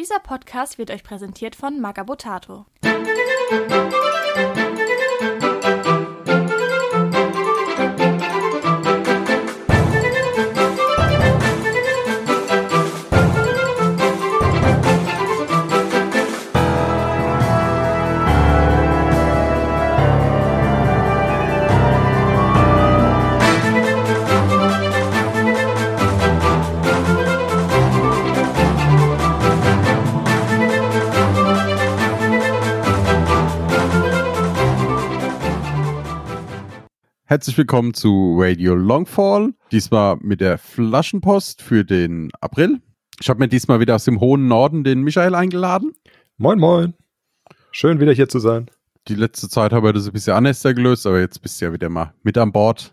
Dieser Podcast wird euch präsentiert von Magabotato. Herzlich willkommen zu Radio Longfall. Diesmal mit der Flaschenpost für den April. Ich habe mir diesmal wieder aus dem hohen Norden den Michael eingeladen. Moin, moin. Schön wieder hier zu sein. Die letzte Zeit haben wir das ein bisschen anders gelöst, aber jetzt bist du ja wieder mal mit an Bord.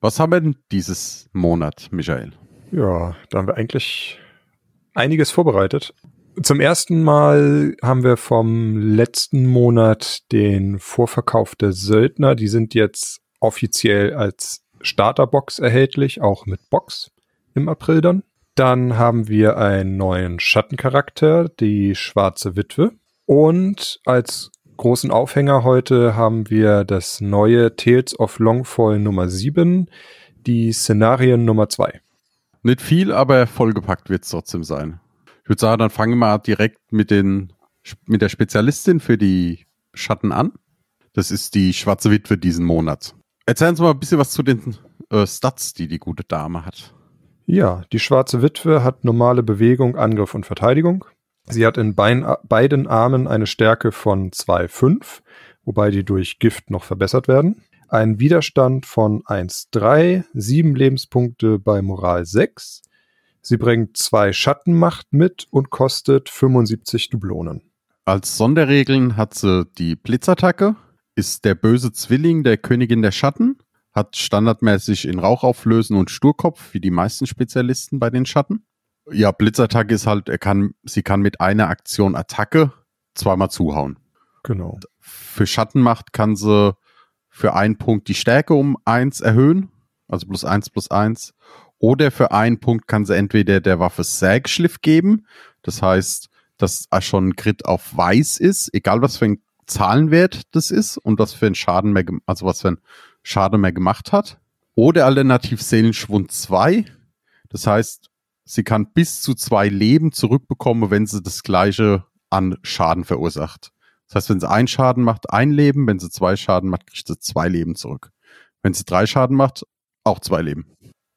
Was haben wir denn dieses Monat, Michael? Ja, da haben wir eigentlich einiges vorbereitet. Zum ersten Mal haben wir vom letzten Monat den Vorverkauf der Söldner. Die sind jetzt offiziell als Starterbox erhältlich, auch mit Box im April dann. Dann haben wir einen neuen Schattencharakter, die Schwarze Witwe. Und als großen Aufhänger heute haben wir das neue Tales of Longfall Nummer 7, die Szenarien Nummer 2. Nicht viel, aber vollgepackt wird es trotzdem sein. Ich würde sagen, dann fangen wir mal direkt mit, den, mit der Spezialistin für die Schatten an. Das ist die Schwarze Witwe diesen Monat. Erzählen Sie mal ein bisschen was zu den äh, Stats, die die gute Dame hat. Ja, die schwarze Witwe hat normale Bewegung, Angriff und Verteidigung. Sie hat in bein, beiden Armen eine Stärke von 2,5, wobei die durch Gift noch verbessert werden. Ein Widerstand von 1,3, 7 Lebenspunkte bei Moral 6. Sie bringt zwei Schattenmacht mit und kostet 75 Dublonen. Als Sonderregeln hat sie die Blitzattacke, ist der böse Zwilling der Königin der Schatten, hat standardmäßig in Rauch auflösen und Sturkopf, wie die meisten Spezialisten bei den Schatten. Ja, Blitzattacke ist halt, er kann, sie kann mit einer Aktion Attacke zweimal zuhauen. Genau. Für Schattenmacht kann sie für einen Punkt die Stärke um eins erhöhen, also plus eins plus eins. Oder für einen Punkt kann sie entweder der Waffe Sägschliff geben. Das heißt, dass er schon ein Crit auf weiß ist, egal was für ein Zahlenwert das ist und was für ein Schaden mehr, also was für ein Schaden mehr gemacht hat. Oder alternativ Seelenschwund 2. Das heißt, sie kann bis zu zwei Leben zurückbekommen, wenn sie das gleiche an Schaden verursacht. Das heißt, wenn sie einen Schaden macht, ein Leben, wenn sie zwei Schaden macht, kriegt sie zwei Leben zurück. Wenn sie drei Schaden macht, auch zwei Leben.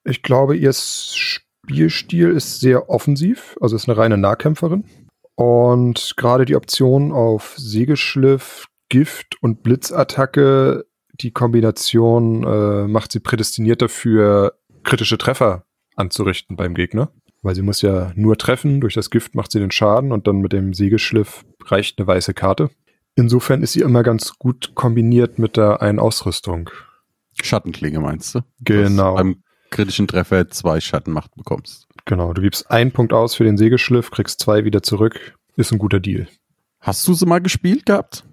Ich glaube, ihr Spielstil ist sehr offensiv, also ist eine reine Nahkämpferin. Und gerade die Option auf Sägeschliff, Gift und Blitzattacke, die Kombination äh, macht sie prädestiniert dafür, kritische Treffer anzurichten beim Gegner. Weil sie muss ja nur treffen, durch das Gift macht sie den Schaden und dann mit dem Sägeschliff reicht eine weiße Karte. Insofern ist sie immer ganz gut kombiniert mit der einen Ausrüstung. Schattenklinge meinst du? Genau. beim kritischen Treffer zwei Schattenmacht bekommst. Genau, du gibst einen Punkt aus für den Sägeschliff, kriegst zwei wieder zurück. Ist ein guter Deal. Hast du sie mal gespielt gehabt?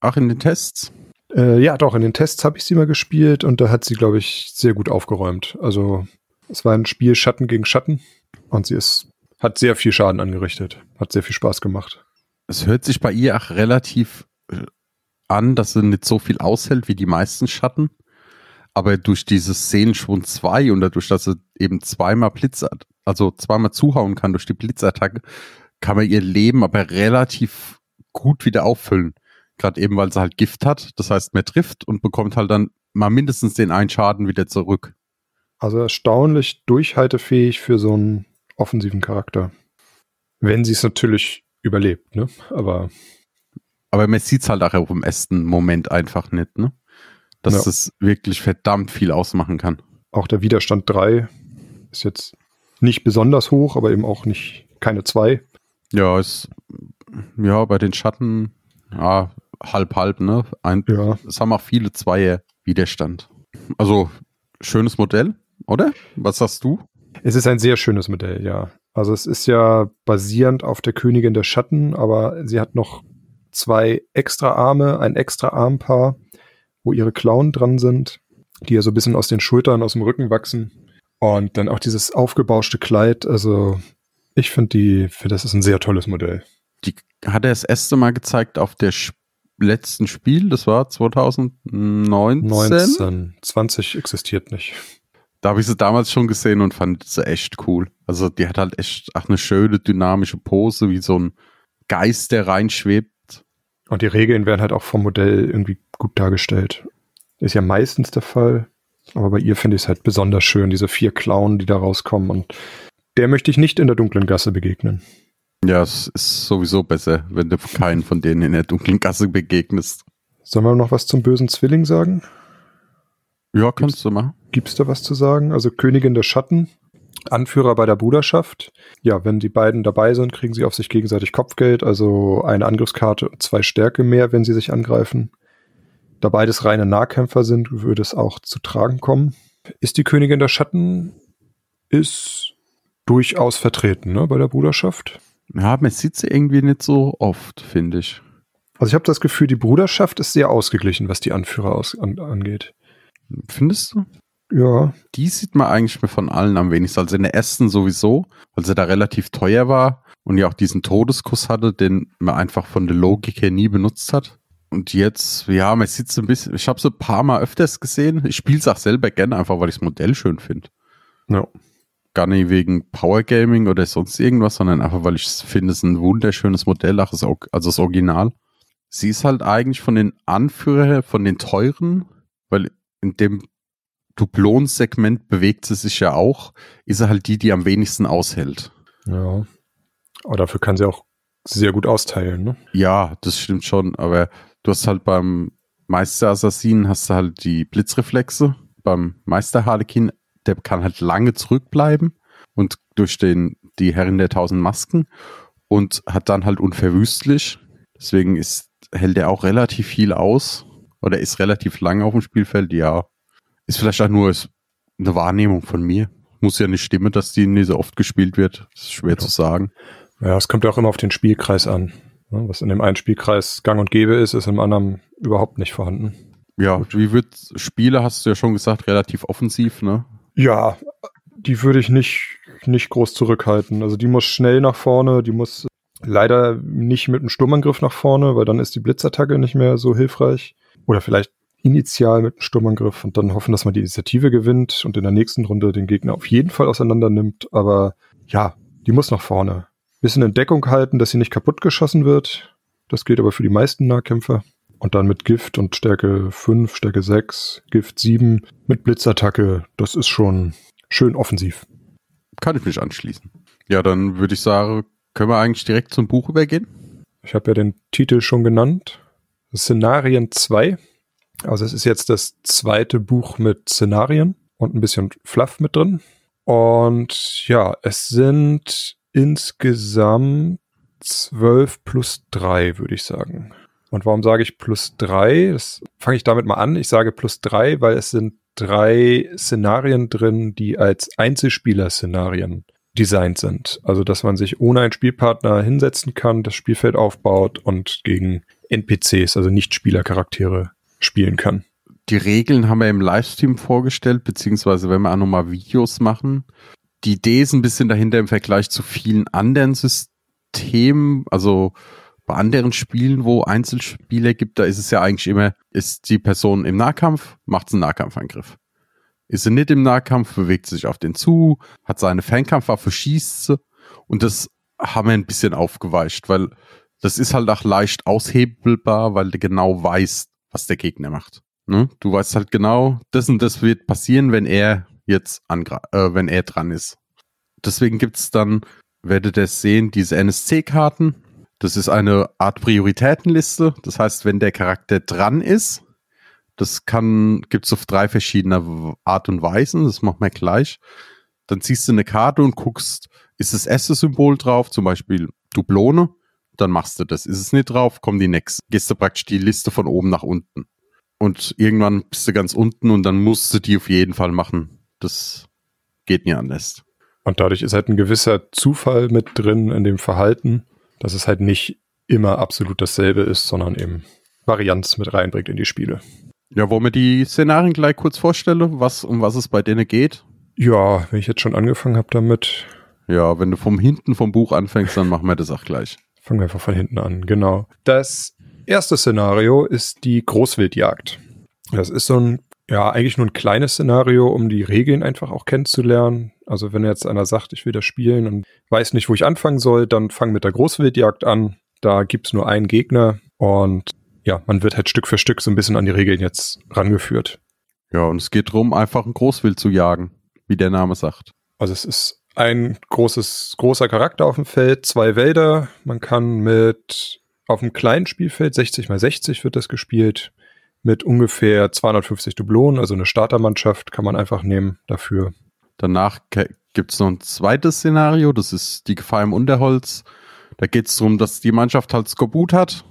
Auch in den Tests? Äh, ja, doch, in den Tests habe ich sie mal gespielt und da hat sie, glaube ich, sehr gut aufgeräumt. Also es war ein Spiel Schatten gegen Schatten und sie ist, hat sehr viel Schaden angerichtet. Hat sehr viel Spaß gemacht. Es hört sich bei ihr auch relativ äh, an, dass sie nicht so viel aushält wie die meisten Schatten. Aber durch dieses Seelenschwund 2 und dadurch, dass sie eben zweimal Blitz, also zweimal zuhauen kann durch die Blitzattacke, kann man ihr Leben aber relativ gut wieder auffüllen. Gerade eben, weil sie halt Gift hat. Das heißt, man trifft und bekommt halt dann mal mindestens den einen Schaden wieder zurück. Also erstaunlich durchhaltefähig für so einen offensiven Charakter. Wenn sie es natürlich überlebt, ne? Aber. Aber man sieht es halt auch dem ersten Moment einfach nicht, ne? Dass ja. es wirklich verdammt viel ausmachen kann. Auch der Widerstand 3 ist jetzt nicht besonders hoch, aber eben auch nicht keine 2. Ja, ist ja bei den Schatten ja, halb halb, ne? Ein, ja. Es haben auch viele Zweier Widerstand. Also schönes Modell, oder? Was sagst du? Es ist ein sehr schönes Modell, ja. Also es ist ja basierend auf der Königin der Schatten, aber sie hat noch zwei extra Arme, ein extra Armpaar wo ihre Klauen dran sind, die ja so ein bisschen aus den Schultern, aus dem Rücken wachsen. Und dann auch dieses aufgebauschte Kleid, also Ich finde die, für das ist ein sehr tolles Modell. Die hat er das erste Mal gezeigt auf der Sp letzten Spiel, das war 2019. 19, 20 existiert nicht. Da habe ich sie damals schon gesehen und fand sie echt cool. Also die hat halt echt ach, eine schöne dynamische Pose, wie so ein Geist, der reinschwebt. Und die Regeln werden halt auch vom Modell irgendwie gut dargestellt. Ist ja meistens der Fall. Aber bei ihr finde ich es halt besonders schön, diese vier Clown, die da rauskommen. Und der möchte ich nicht in der dunklen Gasse begegnen. Ja, es ist sowieso besser, wenn du keinen von denen in der dunklen Gasse begegnest. Sollen wir noch was zum bösen Zwilling sagen? Ja, kannst gibt's, du machen. Gibt's da was zu sagen? Also Königin der Schatten, Anführer bei der Bruderschaft. Ja, wenn die beiden dabei sind, kriegen sie auf sich gegenseitig Kopfgeld, also eine Angriffskarte und zwei Stärke mehr, wenn sie sich angreifen. Da beides reine Nahkämpfer sind, würde es auch zu tragen kommen. Ist die Königin der Schatten ist durchaus vertreten, ne, bei der Bruderschaft. Ja, man sieht sie irgendwie nicht so oft, finde ich. Also ich habe das Gefühl, die Bruderschaft ist sehr ausgeglichen, was die Anführer aus, an, angeht. Findest du? Ja. Die sieht man eigentlich mir von allen am wenigsten. Also in der ersten sowieso, weil sie da relativ teuer war und ja auch diesen Todeskuss hatte, den man einfach von der Logik her nie benutzt hat. Und jetzt, ja, man sieht so ein bisschen, ich habe sie ein paar Mal öfters gesehen. Ich spiele es auch selber gerne, einfach weil ich das Modell schön finde. Ja gar nicht wegen Power Gaming oder sonst irgendwas, sondern einfach, weil ich finde, es ist ein wunderschönes Modell, also das Original. Sie ist halt eigentlich von den Anführern, von den teuren, weil in dem Duplon-Segment bewegt sie sich ja auch, ist er halt die, die am wenigsten aushält. Ja. Aber dafür kann sie auch sehr gut austeilen, ne? Ja, das stimmt schon, aber du hast halt beim Meister Assassin hast du halt die Blitzreflexe, beim Meister Harlequin der kann halt lange zurückbleiben und durch den, die Herrin der tausend Masken und hat dann halt unverwüstlich. Deswegen ist, hält er auch relativ viel aus oder ist relativ lange auf dem Spielfeld. Ja, ist vielleicht auch nur eine Wahrnehmung von mir. Muss ja nicht stimmen, dass die nicht so oft gespielt wird. Das ist schwer ja. zu sagen. Ja, es kommt auch immer auf den Spielkreis an. Ne? Was in dem einen Spielkreis gang und gäbe ist, ist im anderen überhaupt nicht vorhanden. Ja, wie wird Spiele, hast du ja schon gesagt, relativ offensiv, ne? Ja, die würde ich nicht, nicht groß zurückhalten. Also die muss schnell nach vorne, die muss leider nicht mit einem Sturmangriff nach vorne, weil dann ist die Blitzattacke nicht mehr so hilfreich. Oder vielleicht initial mit einem Sturmangriff und dann hoffen, dass man die Initiative gewinnt und in der nächsten Runde den Gegner auf jeden Fall auseinander nimmt. Aber ja, die muss nach vorne. Bisschen in Deckung halten, dass sie nicht kaputt geschossen wird. Das gilt aber für die meisten Nahkämpfer. Und dann mit Gift und Stärke 5, Stärke 6, Gift 7 mit Blitzattacke. Das ist schon schön offensiv. Kann ich mich anschließen. Ja, dann würde ich sagen, können wir eigentlich direkt zum Buch übergehen? Ich habe ja den Titel schon genannt. Szenarien 2. Also es ist jetzt das zweite Buch mit Szenarien und ein bisschen Fluff mit drin. Und ja, es sind insgesamt 12 plus 3, würde ich sagen. Und warum sage ich plus drei? Das fange ich damit mal an. Ich sage plus drei, weil es sind drei Szenarien drin, die als Einzelspieler-Szenarien designt sind. Also, dass man sich ohne einen Spielpartner hinsetzen kann, das Spielfeld aufbaut und gegen NPCs, also Nicht-Spielercharaktere, spielen kann. Die Regeln haben wir im Livestream vorgestellt, beziehungsweise wenn wir auch nochmal Videos machen. Die Idee ist ein bisschen dahinter im Vergleich zu vielen anderen Systemen, also bei anderen Spielen, wo Einzelspieler gibt, da ist es ja eigentlich immer, ist die Person im Nahkampf, macht einen Nahkampfangriff. Ist sie nicht im Nahkampf, bewegt sie sich auf den zu, hat seine Fernkampfwaffe, schießt sie. Und das haben wir ein bisschen aufgeweicht, weil das ist halt auch leicht aushebelbar, weil du genau weißt, was der Gegner macht. Ne? Du weißt halt genau, das und das wird passieren, wenn er jetzt äh, wenn er dran ist. Deswegen gibt es dann, werdet ihr sehen, diese NSC-Karten, das ist eine Art Prioritätenliste. Das heißt, wenn der Charakter dran ist, das kann, gibt's auf drei verschiedene Art und Weisen. Das machen wir gleich. Dann ziehst du eine Karte und guckst, ist das erste Symbol drauf, zum Beispiel Dublone, dann machst du das. Ist es nicht drauf, kommen die nächsten. Gehst du praktisch die Liste von oben nach unten. Und irgendwann bist du ganz unten und dann musst du die auf jeden Fall machen. Das geht nie anders. Und dadurch ist halt ein gewisser Zufall mit drin in dem Verhalten dass es halt nicht immer absolut dasselbe ist, sondern eben Varianz mit reinbringt in die Spiele. Ja, wo mir die Szenarien gleich kurz vorstelle, was, um was es bei denen geht. Ja, wenn ich jetzt schon angefangen habe damit, Ja, wenn du vom hinten vom Buch anfängst, dann machen wir das auch gleich. Fangen wir einfach von hinten an, genau. Das erste Szenario ist die Großwildjagd. Das ist so ein, ja, eigentlich nur ein kleines Szenario, um die Regeln einfach auch kennenzulernen. Also wenn jetzt einer sagt, ich will das spielen und weiß nicht, wo ich anfangen soll, dann fang mit der Großwildjagd an. Da gibt's nur einen Gegner und ja, man wird halt Stück für Stück so ein bisschen an die Regeln jetzt rangeführt. Ja, und es geht darum, einfach ein Großwild zu jagen, wie der Name sagt. Also es ist ein großes, großer Charakter auf dem Feld, zwei Wälder. Man kann mit auf einem kleinen Spielfeld, 60 mal 60 wird das gespielt, mit ungefähr 250 Dublonen, also eine Startermannschaft kann man einfach nehmen dafür. Danach gibt es noch ein zweites Szenario, das ist die Gefahr im Unterholz. Da geht es darum, dass die Mannschaft halt Skorbut hat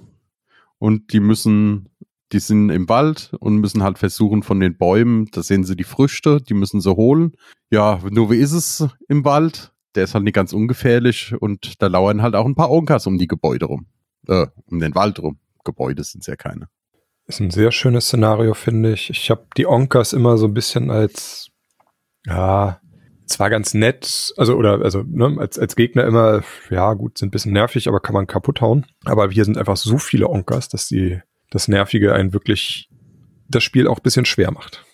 und die müssen, die sind im Wald und müssen halt versuchen von den Bäumen, da sehen sie die Früchte, die müssen sie holen. Ja, nur wie ist es im Wald? Der ist halt nicht ganz ungefährlich und da lauern halt auch ein paar Onkas um die Gebäude rum. Äh, um den Wald rum. Gebäude sind es ja keine. Ist ein sehr schönes Szenario, finde ich. Ich habe die Onkas immer so ein bisschen als, ja, zwar ganz nett, also oder also ne, als, als Gegner immer, ja gut, sind ein bisschen nervig, aber kann man kaputt hauen. Aber hier sind einfach so viele Onkas, dass die das Nervige einen wirklich das Spiel auch ein bisschen schwer macht.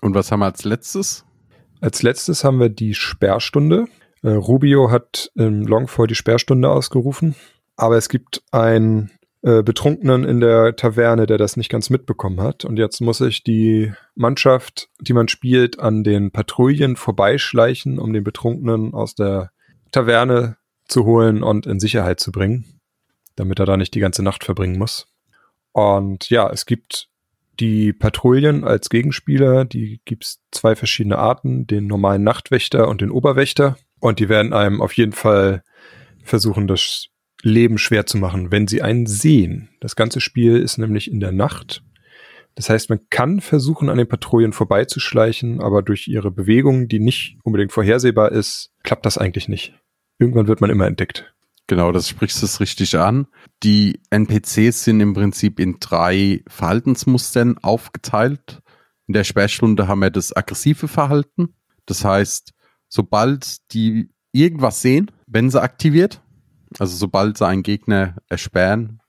Und was haben wir als letztes? Als letztes haben wir die Sperrstunde. Äh, Rubio hat im Longfall die Sperrstunde ausgerufen, aber es gibt einen äh, Betrunkenen in der Taverne, der das nicht ganz mitbekommen hat. Und jetzt muss sich die Mannschaft, die man spielt, an den Patrouillen vorbeischleichen, um den Betrunkenen aus der Taverne zu holen und in Sicherheit zu bringen, damit er da nicht die ganze Nacht verbringen muss. Und ja, es gibt die Patrouillen als Gegenspieler, die gibt's zwei verschiedene Arten, den normalen Nachtwächter und den Oberwächter. Und die werden einem auf jeden Fall versuchen, das Leben schwer zu machen, wenn sie einen sehen. Das ganze Spiel ist nämlich in der Nacht. Das heißt, man kann versuchen, an den Patrouillen vorbeizuschleichen, aber durch ihre Bewegung, die nicht unbedingt vorhersehbar ist, klappt das eigentlich nicht. Irgendwann wird man immer entdeckt. Genau, das sprichst es richtig an. Die NPCs sind im Prinzip in drei Verhaltensmustern aufgeteilt. In der Sperrstunde haben wir das aggressive Verhalten. Das heißt, sobald die irgendwas sehen, wenn sie aktiviert, also sobald sie einen Gegner ersperren.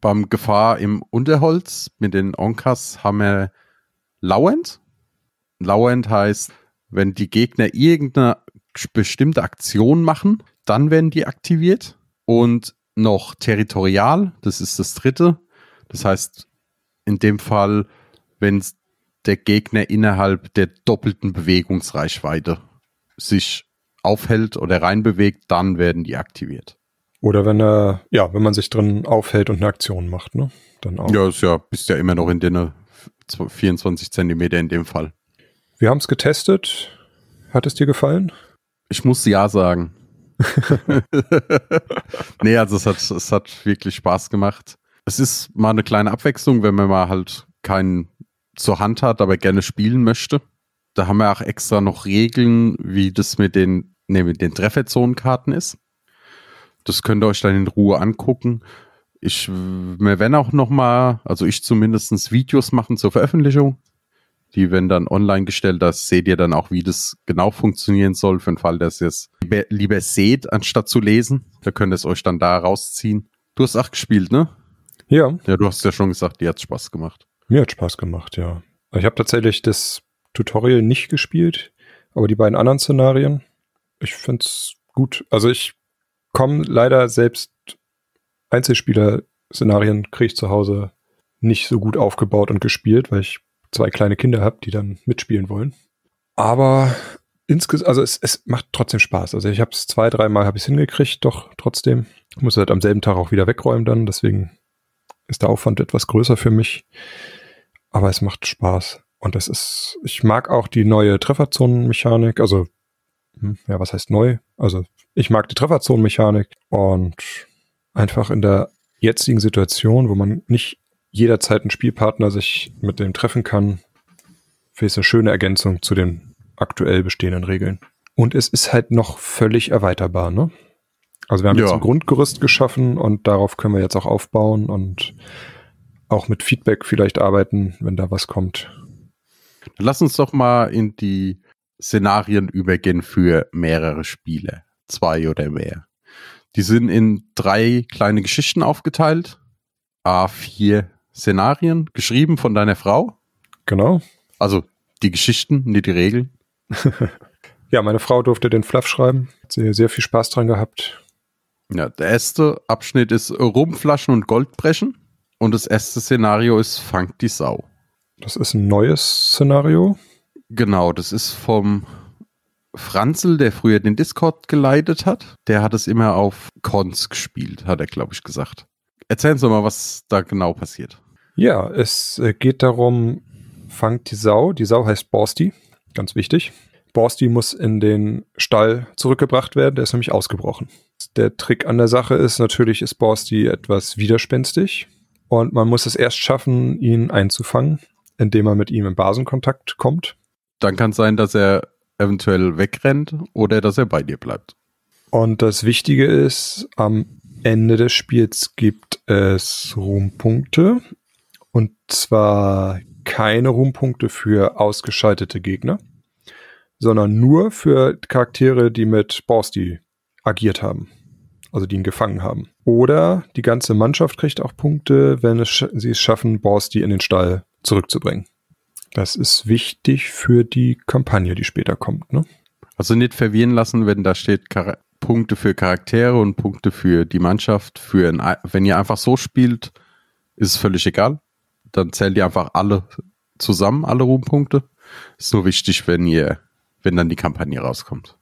Beim Gefahr im Unterholz mit den Onkas haben wir lauernd. Lauernd heißt, wenn die Gegner irgendeine bestimmte Aktion machen, dann werden die aktiviert. Und noch territorial, das ist das dritte. Das heißt, in dem Fall, wenn der Gegner innerhalb der doppelten Bewegungsreichweite sich aufhält oder reinbewegt, dann werden die aktiviert. Oder wenn er, ja, wenn man sich drin aufhält und eine Aktion macht, ne? Dann auch. Ja, ist ja, bist ja immer noch in den 24 Zentimeter in dem Fall. Wir haben es getestet. Hat es dir gefallen? Ich muss ja sagen. nee, also es hat, es hat wirklich Spaß gemacht. Es ist mal eine kleine Abwechslung, wenn man mal halt keinen zur Hand hat, aber gerne spielen möchte. Da haben wir auch extra noch Regeln, wie das mit den, nee, mit den Trefferzonenkarten ist. Das könnt ihr euch dann in Ruhe angucken. Ich, wir werden auch noch mal, also ich zumindest Videos machen zur Veröffentlichung. Die werden dann online gestellt. Da seht ihr dann auch, wie das genau funktionieren soll, für den Fall, dass ihr es lieber, lieber seht, anstatt zu lesen. Da könnt ihr es euch dann da rausziehen. Du hast auch gespielt, ne? Ja. Ja, du hast ja schon gesagt, dir hat Spaß gemacht. Mir hat Spaß gemacht, ja. Ich habe tatsächlich das Tutorial nicht gespielt, aber die beiden anderen Szenarien, ich find's gut. Also ich kommen leider selbst Einzelspieler-Szenarien kriege ich zu Hause nicht so gut aufgebaut und gespielt, weil ich zwei kleine Kinder habe, die dann mitspielen wollen. Aber insgesamt, also es, es macht trotzdem Spaß. Also ich habe es zwei, dreimal habe ich hingekriegt, doch trotzdem. Ich muss halt am selben Tag auch wieder wegräumen dann, deswegen ist der Aufwand etwas größer für mich. Aber es macht Spaß. Und es ist, ich mag auch die neue Trefferzonenmechanik, also hm, ja, was heißt neu? Also ich mag die Trefferzonenmechanik und einfach in der jetzigen Situation, wo man nicht jederzeit einen Spielpartner sich mit dem treffen kann, finde ich eine schöne Ergänzung zu den aktuell bestehenden Regeln. Und es ist halt noch völlig erweiterbar, ne? Also wir haben ja. jetzt ein Grundgerüst geschaffen und darauf können wir jetzt auch aufbauen und auch mit Feedback vielleicht arbeiten, wenn da was kommt. Lass uns doch mal in die Szenarien übergehen für mehrere Spiele. zwei oder mehr. Die sind in drei kleine Geschichten aufgeteilt. A4 Szenarien, geschrieben von deiner Frau. Genau. Also die Geschichten, nicht die Regeln. ja, meine Frau durfte den Fluff schreiben. Hat sehr, sehr viel Spaß dran gehabt. Ja, der erste Abschnitt ist Rumflaschen und Goldbrechen. Und das erste Szenario ist Fang die Sau. Das ist ein neues Szenario. Genau, das ist vom Franzel, der früher den Discord geleitet hat. Der hat es immer auf Cons gespielt, hat er, glaube ich, gesagt. Erzählen Sie mal, was da genau passiert. Ja, es äh, geht darum, fangt die Sau. Die Sau heißt Borsti, ganz wichtig. Borsti muss in den Stall zurückgebracht werden, der ist nämlich ausgebrochen. Der Trick an der Sache ist, natürlich ist Borsti etwas widerspenstig und man muss es erst schaffen, ihn einzufangen, indem man mit ihm in Basenkontakt kommt. Dann kann es sein, dass er eventuell wegrennt oder dass er bei dir bleibt. Und das Wichtige ist, am Ende des Spiels gibt es Ruhmpunkte. Und zwar keine Ruhmpunkte für ausgeschaltete Gegner, sondern nur für Charaktere, die mit Borsti agiert haben. Also die ihn gefangen haben. Oder die ganze Mannschaft kriegt auch Punkte, wenn es sie es schaffen, Borsti in den Stall zurückzubringen. Das ist wichtig für die Kampagne, die später kommt. Ne? Also nicht verwirren lassen, wenn da steht Char Punkte für Charaktere und Punkte für die Mannschaft. Für ein, wenn ihr einfach so spielt, ist es völlig egal. Dann zählt ihr einfach alle zusammen, alle Ruhmpunkte. Ist nur wichtig, wenn ihr, wenn dann die Kampagne rauskommt.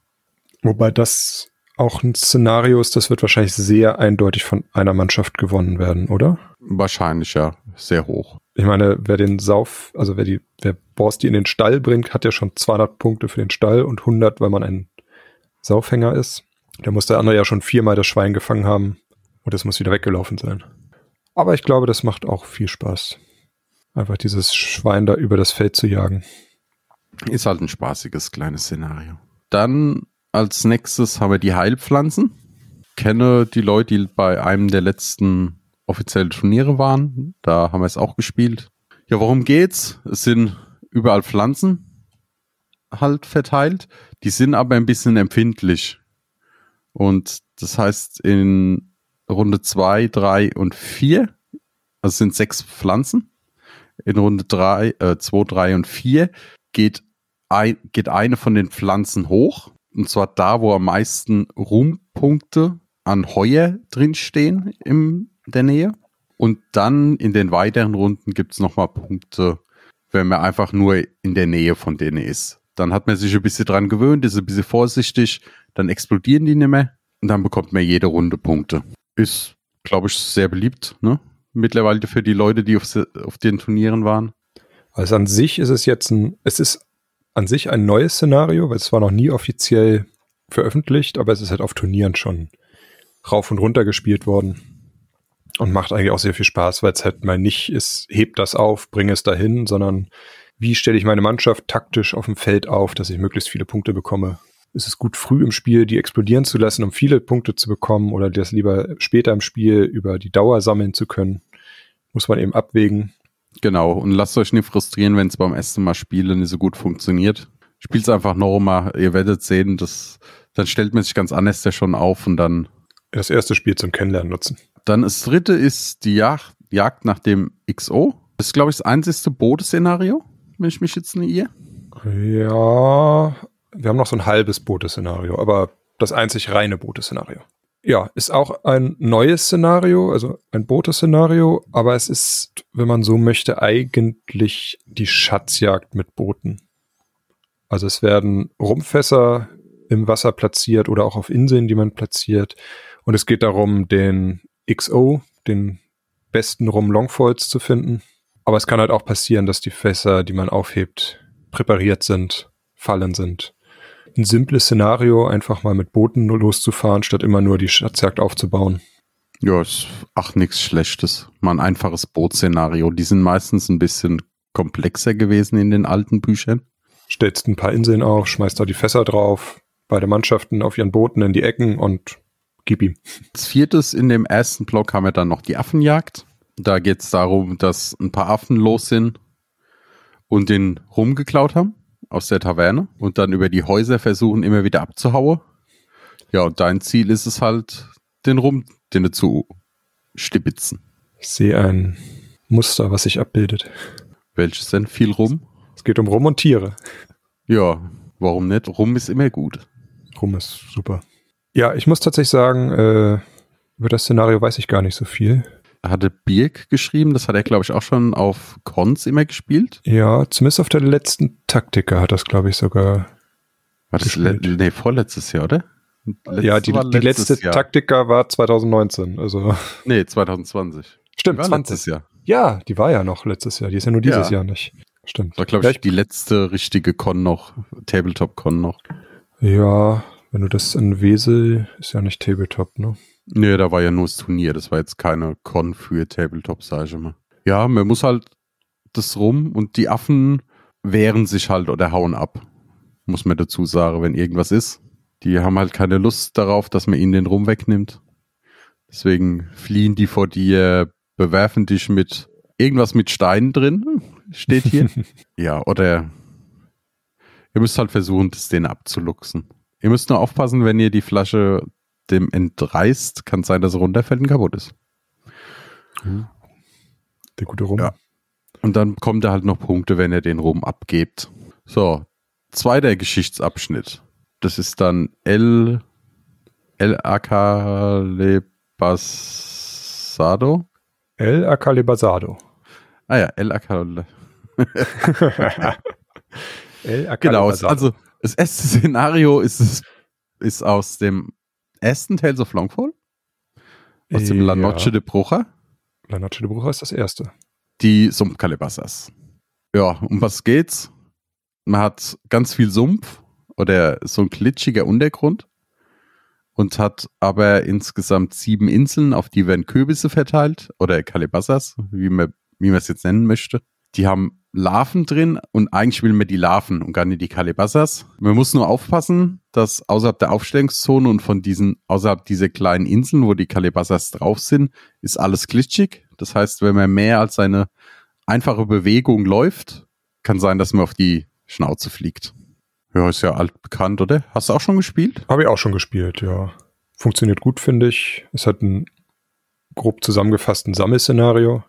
Wobei das auch ein Szenario ist, das wird wahrscheinlich sehr eindeutig von einer Mannschaft gewonnen werden, oder? Wahrscheinlich, ja. Sehr hoch. Ich meine, wer den Sauf, also wer die, wer Borsti in den Stall bringt, hat ja schon 200 Punkte für den Stall und 100, weil man ein Saufhänger ist. Da muss der andere ja schon viermal das Schwein gefangen haben und es muss wieder weggelaufen sein. Aber ich glaube, das macht auch viel Spaß. Einfach dieses Schwein da über das Feld zu jagen. Ist halt ein spaßiges kleines Szenario. Dann als nächstes haben wir die Heilpflanzen. Kenne die Leute, die bei einem der letzten offiziellen Turniere waren. Da haben wir es auch gespielt. Ja, worum geht's? Es sind überall Pflanzen halt verteilt. Die sind aber ein bisschen empfindlich. Und das heißt, in Runde 2, 3 und 4, also sind sechs Pflanzen. In Runde 3, 2, 3 und 4 geht, ein, geht eine von den Pflanzen hoch und zwar da, wo am meisten Ruhmpunkte an Heuer drinstehen in der Nähe. Und dann in den weiteren Runden gibt es nochmal Punkte, wenn man einfach nur in der Nähe von denen ist. Dann hat man sich ein bisschen dran gewöhnt, ist ein bisschen vorsichtig, dann explodieren die nicht mehr und dann bekommt man jede Runde Punkte. Ist, glaube ich, sehr beliebt, ne? Mittlerweile für die Leute, die auf, auf den Turnieren waren. Also an sich ist es jetzt ein, es ist an sich ein neues Szenario, weil es war noch nie offiziell veröffentlicht, aber es ist halt auf Turnieren schon rauf und runter gespielt worden. Und macht eigentlich auch sehr viel Spaß, weil es halt mal nicht ist, hebt das auf, bringe es dahin, sondern wie stelle ich meine Mannschaft taktisch auf dem Feld auf, dass ich möglichst viele Punkte bekomme. Ist es gut, früh im Spiel die explodieren zu lassen, um viele Punkte zu bekommen oder das lieber später im Spiel über die Dauer sammeln zu können? Muss man eben abwägen. Genau, und lasst euch nicht frustrieren, wenn es beim ersten Mal spielen nicht so gut funktioniert. Spielt es einfach nochmal, ihr werdet sehen, dass, dann stellt man sich ganz anders ja schon auf und dann. Das erste Spiel zum Kennenlernen nutzen. Dann das dritte ist die Jagd, Jagd nach dem XO. Das ist, glaube ich, das einzigste Boote-Szenario, wenn ich mich jetzt nicht irre. Ja, wir haben noch so ein halbes Boote-Szenario, aber das einzig reine Boote-Szenario. Ja, ist auch ein neues Szenario, also ein Boote-Szenario, aber es ist, wenn man so möchte, eigentlich die Schatzjagd mit Booten. Also es werden Rumpfässer im Wasser platziert oder auch auf Inseln, die man platziert. Und es geht darum, den XO, den besten Rum Longfolds zu finden. Aber es kann halt auch passieren, dass die Fässer, die man aufhebt, präpariert sind, fallen sind ein simples Szenario, einfach mal mit Booten loszufahren, statt immer nur die Schatzjagd aufzubauen. Ja, ist ach nichts Schlechtes. Mal ein einfaches Bootszenario. Die sind meistens ein bisschen komplexer gewesen in den alten Büchern. Stellst ein paar Inseln auf, schmeißt da die Fässer drauf, beide Mannschaften auf ihren Booten in die Ecken und gib ihm. Als viertes in dem ersten Block haben wir dann noch die Affenjagd. Da geht es darum, dass ein paar Affen los sind und den rumgeklaut haben aus der Taverne und dann über die Häuser versuchen, immer wieder abzuhauen. Ja, und dein Ziel ist es halt, den Rum, den zu stibitzen. Ich sehe ein Muster, was sich abbildet. Welches denn? Viel Rum? Es geht um Rum und Tiere. Ja, warum nicht? Rum ist immer gut. Rum ist super. Ja, ich muss tatsächlich sagen, äh, über das Szenario weiß ich gar nicht so viel. Hatte Birk geschrieben, das hat er, glaube ich, auch schon auf Cons immer gespielt. Ja, zumindest auf der letzten Taktiker hat das, glaube ich, sogar. War das le nee, vorletztes Jahr, oder? Letztes ja, die, die letzte Jahr. Taktiker war 2019, also. Nee, 2020. Stimmt, 20. Jahr. Ja, die war ja noch letztes Jahr. Die ist ja nur dieses ja. Jahr nicht. Stimmt. War, glaube ich, ja, ich, die letzte richtige Con noch, Tabletop-Con noch. Ja, wenn du das in Wesel, ist ja nicht Tabletop, ne? Nee, da war ja nur das Turnier. Das war jetzt keine Con für Tabletop, sage ich mal. Ja, man muss halt das rum und die Affen wehren sich halt oder hauen ab. Muss man dazu sagen, wenn irgendwas ist. Die haben halt keine Lust darauf, dass man ihnen den Rum wegnimmt. Deswegen fliehen die vor dir, bewerfen dich mit irgendwas mit Steinen drin, steht hier. ja, oder ihr müsst halt versuchen, das denen abzuluxen. Ihr müsst nur aufpassen, wenn ihr die Flasche dem entreißt, kann es sein, dass er runterfällt und kaputt ist. Der gute Rum. Ja. Und dann kommt er halt noch Punkte, wenn er den Rum abgebt. So, zweiter Geschichtsabschnitt. Das ist dann El, El Acalebasado. El Acalebasado. Ah ja, El Acalebasado. El Genau, also das erste Szenario ist, ist aus dem ersten Tales of Longfall? Aus dem La Noche ja. de Bruja? La Noche de Bruja ist das erste. Die Sumpfkalibasas. Ja, um was geht's? Man hat ganz viel Sumpf oder so ein glitschiger Untergrund und hat aber insgesamt sieben Inseln, auf die werden Kürbisse verteilt oder Kalibasas, wie man, wie man es jetzt nennen möchte. Die haben Larven drin und eigentlich will man die Larven und gar nicht die Kalibasas. Man muss nur aufpassen, dass außerhalb der Aufstellungszone und von diesen, außerhalb dieser kleinen Inseln, wo die Kalibasas drauf sind, ist alles glitschig. Das heißt, wenn man mehr als eine einfache Bewegung läuft, kann sein, dass man auf die Schnauze fliegt. Ja, ist ja altbekannt, oder? Hast du auch schon gespielt? Habe ich auch schon gespielt, ja. Funktioniert gut, finde ich. Es hat ein grob zusammengefassten Sammelszenario.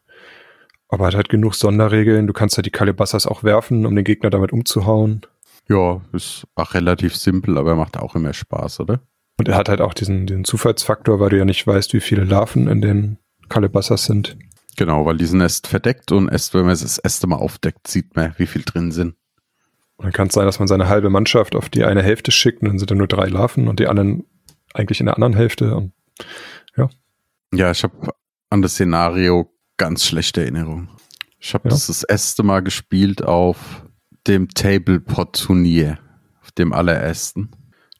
Aber hat halt genug Sonderregeln. Du kannst halt die Kalibasas auch werfen, um den Gegner damit umzuhauen. Ja, ist auch relativ simpel, aber macht auch immer Spaß, oder? Und er hat halt auch diesen, diesen Zufallsfaktor, weil du ja nicht weißt, wie viele Larven in den Kalibasas sind. Genau, weil die sind erst verdeckt und erst, wenn man es das erste Mal aufdeckt, sieht man, wie viel drin sind. Und dann kann es sein, dass man seine halbe Mannschaft auf die eine Hälfte schickt und dann sind da nur drei Larven und die anderen eigentlich in der anderen Hälfte. Und, ja. Ja, ich habe an das Szenario ganz schlechte Erinnerung. Ich habe ja. das das erste Mal gespielt auf dem Tablepot-Turnier, auf dem allerersten.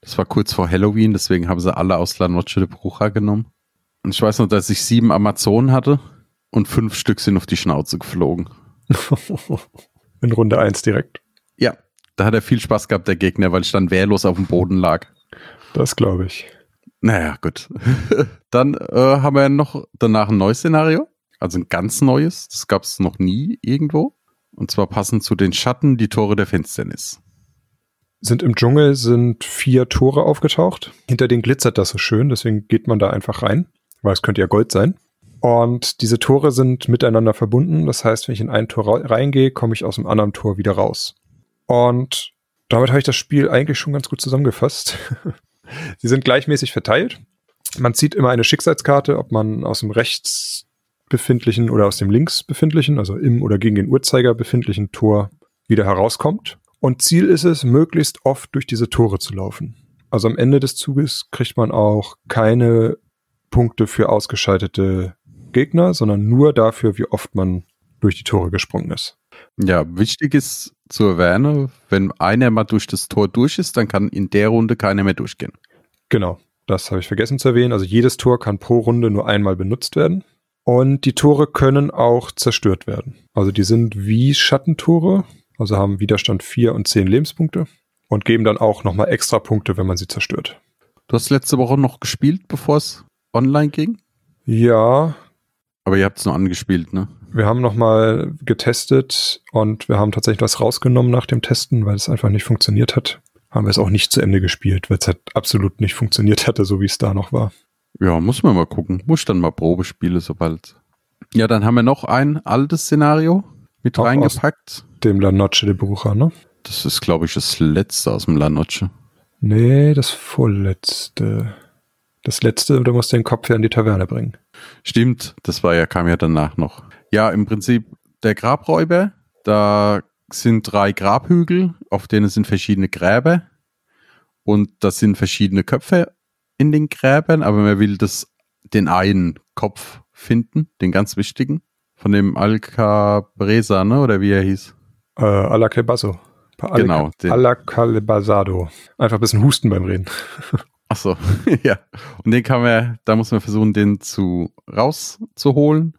Das war kurz vor Halloween, deswegen haben sie alle aus La Noche de Bruja genommen. Und ich weiß noch, dass ich sieben Amazonen hatte und fünf Stück sind auf die Schnauze geflogen. In Runde eins direkt. Ja, da hat er viel Spaß gehabt, der Gegner, weil ich dann wehrlos auf dem Boden lag. Das glaube ich. Naja, gut. dann äh, haben wir noch danach ein neues Szenario. Also ein ganz neues. Das gab es noch nie irgendwo. Und zwar passend zu den Schatten die Tore der Finsternis. Sind im Dschungel sind vier Tore aufgetaucht. Hinter denen glitzert das so schön, deswegen geht man da einfach rein, weil es könnte ja Gold sein. Und diese Tore sind miteinander verbunden. Das heißt, wenn ich in ein Tor reingehe, komme ich aus dem anderen Tor wieder raus. Und damit habe ich das Spiel eigentlich schon ganz gut zusammengefasst. Sie sind gleichmäßig verteilt. Man zieht immer eine Schicksalskarte, ob man aus dem rechts befindlichen oder aus dem links befindlichen, also im oder gegen den Uhrzeiger befindlichen Tor wieder herauskommt. Und Ziel ist es, möglichst oft durch diese Tore zu laufen. Also am Ende des Zuges kriegt man auch keine Punkte für ausgeschaltete Gegner, sondern nur dafür, wie oft man durch die Tore gesprungen ist. Ja, wichtig ist zu erwähnen, wenn einer mal durch das Tor durch ist, dann kann in der Runde keiner mehr durchgehen. Genau, das habe ich vergessen zu erwähnen. Also jedes Tor kann pro Runde nur einmal benutzt werden. Und die Tore können auch zerstört werden. Also die sind wie Schattentore, also haben Widerstand 4 und 10 Lebenspunkte und geben dann auch nochmal extra Punkte, wenn man sie zerstört. Du hast letzte Woche noch gespielt, bevor es online ging? Ja. Aber ihr habt es nur angespielt, ne? Wir haben nochmal getestet und wir haben tatsächlich was rausgenommen nach dem Testen, weil es einfach nicht funktioniert hat. haben wir es auch nicht zu Ende gespielt, weil es halt absolut nicht funktioniert hatte, so wie es da noch war. Ja, muss man mal gucken. Muss dann mal Probe spielen, sobald. Ja, dann haben wir noch ein altes Szenario mit Auch reingepackt. Dem La Noche de Bruja, ne? Das ist, glaube ich, das letzte aus dem La Noche. Nee, das vorletzte. Das letzte, du musst den Kopf ja in die Taverne bringen. Stimmt, das war ja, kam ja danach noch. Ja, im Prinzip der Grabräuber, da sind drei Grabhügel, auf denen sind verschiedene Gräber und das sind verschiedene Köpfe in den Gräbern, aber man will das, den einen Kopf finden, den ganz wichtigen, von dem Alcabresa, ne, oder wie er hieß. Äh, Alaclebasso. Genau, Alacalebasado. Einfach ein bisschen husten beim Reden. Ach so, ja. Und den kann man, da muss man versuchen, den zu rauszuholen.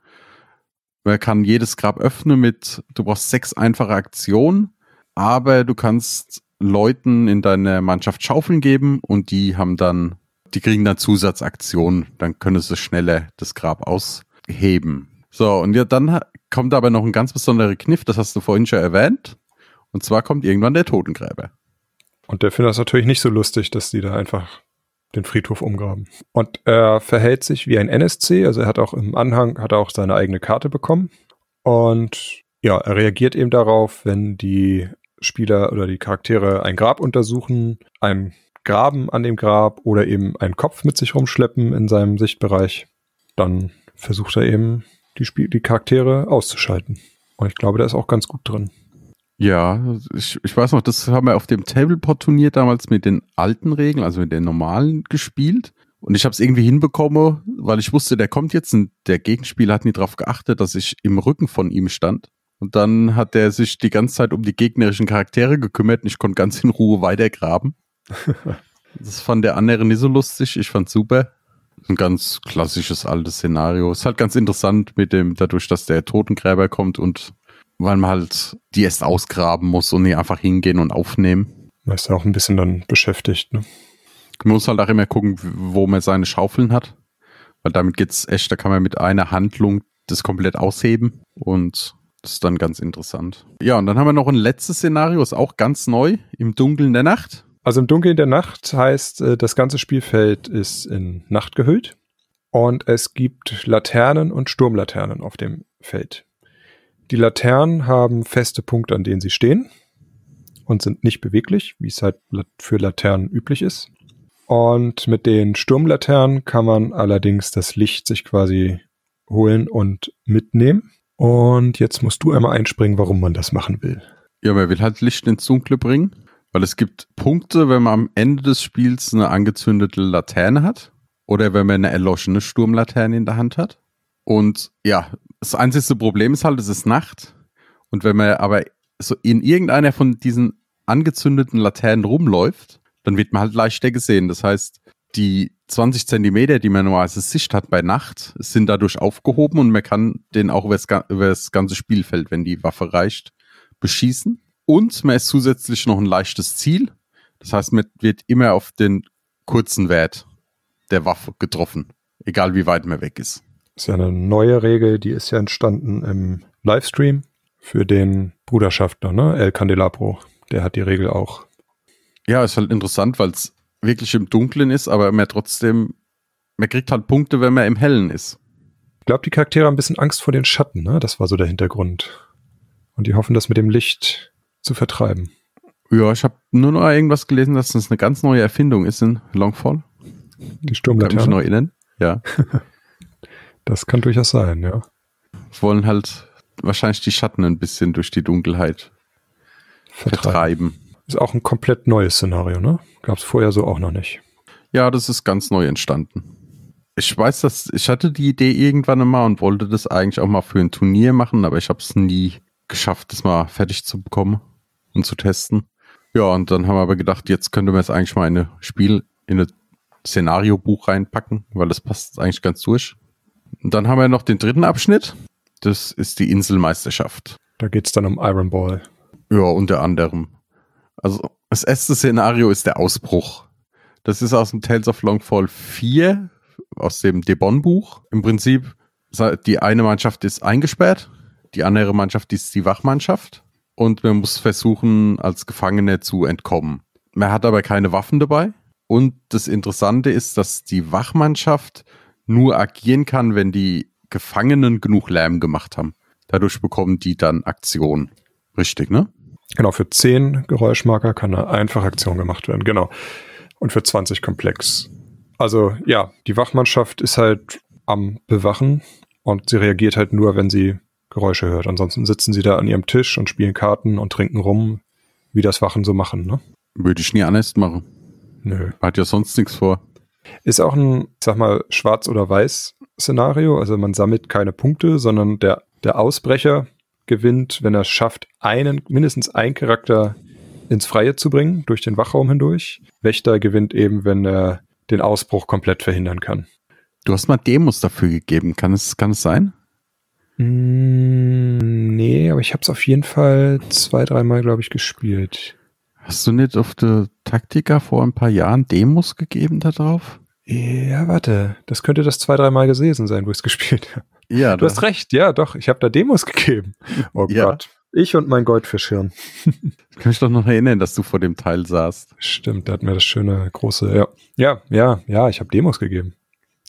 Man kann jedes Grab öffnen mit, du brauchst sechs einfache Aktionen, aber du kannst Leuten in deiner Mannschaft Schaufeln geben und die haben dann, die kriegen dann Zusatzaktionen, dann können sie schneller das Grab ausheben. So, und ja, dann kommt aber noch ein ganz besonderer Kniff, das hast du vorhin schon erwähnt. Und zwar kommt irgendwann der Totengräber. Und der findet das natürlich nicht so lustig, dass die da einfach den Friedhof umgraben. Und er verhält sich wie ein NSC, also er hat auch im Anhang, hat er auch seine eigene Karte bekommen. Und ja, er reagiert eben darauf, wenn die Spieler oder die Charaktere ein Grab untersuchen, ein Graben an dem Grab oder eben einen Kopf mit sich rumschleppen in seinem Sichtbereich, dann versucht er eben die, Spiel die Charaktere auszuschalten. Und ich glaube, der ist auch ganz gut drin. Ja, ich, ich weiß noch, das haben wir auf dem Tableport-Turnier damals mit den alten Regeln, also mit den normalen gespielt. Und ich habe es irgendwie hinbekommen, weil ich wusste, der kommt jetzt und der Gegenspieler hat nie darauf geachtet, dass ich im Rücken von ihm stand. Und dann hat er sich die ganze Zeit um die gegnerischen Charaktere gekümmert und ich konnte ganz in Ruhe weitergraben. Das fand der andere nicht so lustig, ich fand's super. Ein ganz klassisches altes Szenario. Ist halt ganz interessant mit dem, dadurch, dass der Totengräber kommt und weil man halt die erst ausgraben muss und nicht einfach hingehen und aufnehmen. Er ist ja auch ein bisschen dann beschäftigt. Ne? Man muss halt auch immer gucken, wo man seine Schaufeln hat. Weil damit geht's echt, da kann man mit einer Handlung das komplett ausheben und das ist dann ganz interessant. Ja, und dann haben wir noch ein letztes Szenario, ist auch ganz neu, im Dunkeln der Nacht. Also im Dunkeln der Nacht heißt, äh, das ganze Spielfeld ist in Nacht gehüllt und es gibt Laternen und Sturmlaternen auf dem Feld. Die Laternen haben feste Punkte, an denen sie stehen und sind nicht beweglich, wie es halt für Laternen üblich ist. Und mit den Sturmlaternen kann man allerdings das Licht sich quasi holen und mitnehmen. Und jetzt musst du einmal einspringen, warum man das machen will. Ja, man will halt Licht ins Dunkle bringen, weil es gibt Punkte, wenn man am Ende des Spiels eine angezündete Laterne hat oder wenn man eine erloschene Sturmlaterne in der Hand hat. Und ja, das einzige Problem ist halt, es ist Nacht. Und wenn man aber so in irgendeiner von diesen angezündeten Laternen rumläuft, dann wird man halt leichter gesehen. Das heißt, die 20 Zentimeter, die man normalerweise Sicht hat bei Nacht, sind dadurch aufgehoben und man kann den auch über das, ga- über das ganze Spielfeld, wenn die Waffe reicht, beschießen. Und man ist zusätzlich noch ein leichtes Ziel. Das heißt, man wird immer auf den kurzen Wert der Waffe getroffen, egal wie weit man weg ist. ist ja eine neue Regel, die ist ja entstanden im Livestream für den Bruderschaftler, ne? El Candelabro. Der hat die Regel auch. Ja, ist halt interessant, weil es wirklich im Dunklen ist, aber man trotzdem, man kriegt halt Punkte, wenn man im Hellen ist. Ich glaube, die Charaktere haben ein bisschen Angst vor den Schatten, ne? Das war so der Hintergrund. Und die hoffen, das mit dem Licht zu vertreiben. Ja, ich habe nur noch irgendwas gelesen, dass das eine ganz neue Erfindung ist in Longfall. Die Kann mich noch Sturmlaterne. erinnern. Ja. Das kann durchaus sein, ja. wollen halt wahrscheinlich die Schatten ein bisschen durch die Dunkelheit vertreiben. Ist auch ein komplett neues Szenario, ne? Gab es vorher so auch noch nicht. Ja, das ist ganz neu entstanden. Ich weiß, dass ich hatte die Idee irgendwann mal und wollte das eigentlich auch mal für ein Turnier machen, aber ich habe es nie geschafft, das mal fertig zu bekommen und zu testen. Ja, und dann haben wir aber gedacht, jetzt könnte man es eigentlich mal in ein Spiel, in ein Szenariobuch reinpacken, weil das passt eigentlich ganz durch. Und dann haben wir noch den dritten Abschnitt. Das ist die Inselmeisterschaft. Da geht's dann um Iron Ball. Ja, unter anderem. Also, das erste Szenario ist der Ausbruch. Das ist aus dem Tales of Longfall 4, aus dem Debon-Buch. Im Prinzip, die eine Mannschaft ist eingesperrt, die andere Mannschaft ist die Wachmannschaft und man muss versuchen, als Gefangene zu entkommen. man hat aber keine Waffen dabei. Und das Interessante ist, dass die Wachmannschaft nur agieren kann, wenn die Gefangenen genug Lärm gemacht haben. Dadurch bekommen die dann Aktion. Richtig, ne? Genau, für 10 Geräuschmarker kann eine einfache Aktion gemacht werden, genau. Und für 20 komplex. Also ja, die Wachmannschaft ist halt am Bewachen und sie reagiert halt nur, wenn sie Geräusche hört. Ansonsten sitzen sie da an ihrem Tisch und spielen Karten und trinken rum, wie das Wachen so machen, ne? Würde ich nie anders machen. Nö. Hat ja sonst nichts vor. Ist auch ein, ich sag mal, schwarz- oder weiß Szenario. Also man sammelt keine Punkte, sondern der, der Ausbrecher gewinnt, wenn er es schafft, einen, mindestens einen Charakter ins Freie zu bringen, durch den Wachraum hindurch. Wächter gewinnt eben, wenn er den Ausbruch komplett verhindern kann. Du hast mal Demos dafür gegeben. Kann es, kann es sein? Mm, nee, aber ich habe es auf jeden Fall zwei, dreimal, glaube ich, gespielt. Hast du nicht auf der Taktika vor ein paar Jahren Demos gegeben da drauf? Ja, warte, das könnte das zwei, dreimal gewesen sein, wo ich es gespielt habe. Ja, Du hast recht, ja, doch, ich habe da Demos gegeben. Oh Ja. Gott. Ich und mein Goldfischhirn. Ich kann mich doch noch erinnern, dass du vor dem Teil saßt. Stimmt, da hatten wir das schöne große, ja. Ja, ja, ja, ich habe Demos gegeben.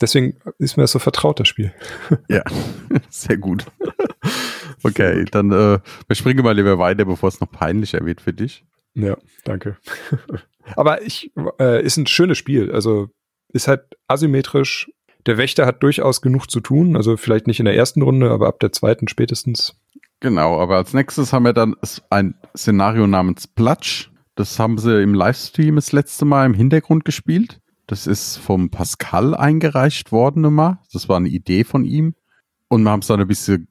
Deswegen ist mir das so vertraut, das Spiel. Ja, sehr gut. Okay, dann äh, wir springen mal lieber weiter, bevor es noch peinlicher wird für dich. Ja, danke. Aber ich, äh, ist ein schönes Spiel. Also ist halt asymmetrisch. Der Wächter hat durchaus genug zu tun. Also vielleicht nicht in der ersten Runde, aber ab der zweiten spätestens. Genau, aber als nächstes haben wir dann ein Szenario namens Platsch. Das haben sie im Livestream das letzte Mal im Hintergrund gespielt. Das ist vom Pascal eingereicht worden immer. Das war eine Idee von ihm. Und wir haben es dann ein bisschen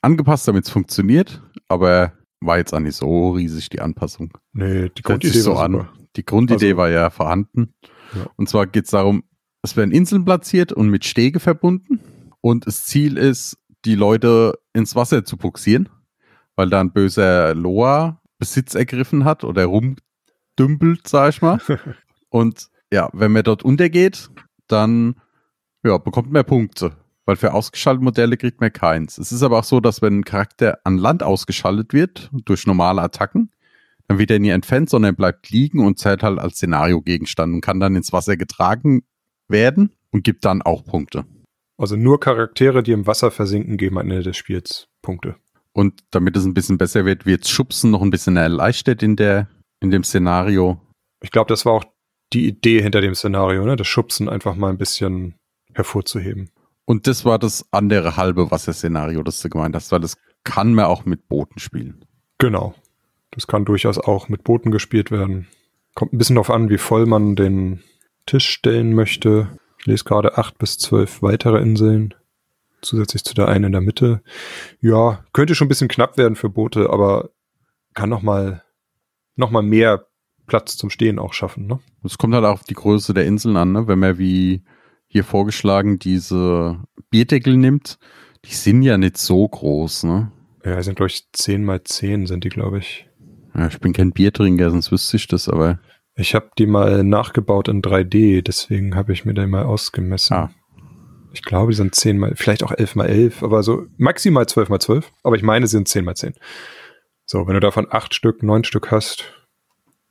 angepasst, damit es funktioniert. Aber war jetzt auch nicht so riesig, die Anpassung. Nee, die sich so war an. super. Die Grundidee Also- war ja vorhanden. Ja. Und zwar geht es darum, es werden Inseln platziert und mit Stege verbunden. Und das Ziel ist, die Leute ins Wasser zu buxieren, weil da ein böser Loa Besitz ergriffen hat oder rumdümpelt, sag ich mal. und ja, wenn man dort untergeht, dann ja, bekommt man Punkte. Weil für ausgeschaltete Modelle kriegt man keins. Es ist aber auch so, dass wenn ein Charakter an Land ausgeschaltet wird, durch normale Attacken, dann wird er nie entfernt, sondern bleibt liegen und zählt halt als Szenario-Gegenstand und kann dann ins Wasser getragen werden und gibt dann auch Punkte. Also nur Charaktere, die im Wasser versinken, geben am Ende des Spiels Punkte. Und damit es ein bisschen besser wird, wird Schubsen noch ein bisschen erleichtert in der, in dem Szenario. Ich glaube, das war auch die Idee hinter dem Szenario, ne? Das Schubsen einfach mal ein bisschen hervorzuheben. Und das war das andere halbe Wasserszenario, das du gemeint hast, weil das kann man auch mit Booten spielen. Genau. Das kann durchaus auch mit Booten gespielt werden. Kommt ein bisschen darauf an, wie voll man den Tisch stellen möchte. Ich lese gerade acht bis zwölf weitere Inseln. Zusätzlich zu der einen in der Mitte. Ja, könnte schon ein bisschen knapp werden für Boote, aber kann noch mal, noch mal mehr Platz zum Stehen auch schaffen, ne? Es kommt halt auch auf die Größe der Inseln an, ne? wenn man wie hier vorgeschlagen diese Bierdeckel nimmt. Die sind ja nicht so groß, ne? Ja, die sind, glaube ich, 10 mal 10 sind die, glaube ich. Ja, ich bin kein Biertrinker, sonst wüsste ich das, aber Ich habe die mal nachgebaut in 3D, deswegen habe ich mir die mal ausgemessen. Ah. Ich glaube, die sind 10 mal, vielleicht auch 11 mal 11, aber so maximal 12 mal 12. Aber ich meine, sie sind 10 mal 10. So, wenn du davon 8 Stück, 9 Stück hast,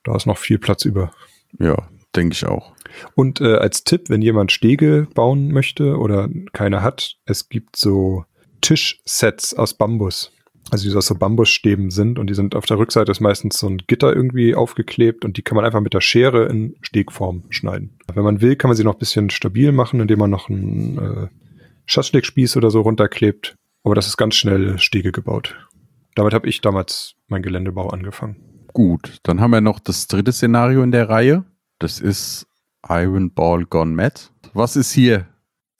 da ist noch viel Platz über. ja, denke ich auch. Und äh, als Tipp, wenn jemand Stege bauen möchte oder keine hat, es gibt so Tischsets aus Bambus. Also die aus so Bambusstäben sind und die sind auf der Rückseite ist meistens so ein Gitter irgendwie aufgeklebt und die kann man einfach mit der Schere in Stegform schneiden. Wenn man will, kann man sie noch ein bisschen stabil machen, indem man noch einen äh, Schatzstegspieß oder so runterklebt. Aber das ist ganz schnell Stege gebaut. Damit habe ich damals mein Geländebau angefangen. Gut, dann haben wir noch das dritte Szenario in der Reihe. Das ist Iron Ball Gone Mad. Was ist hier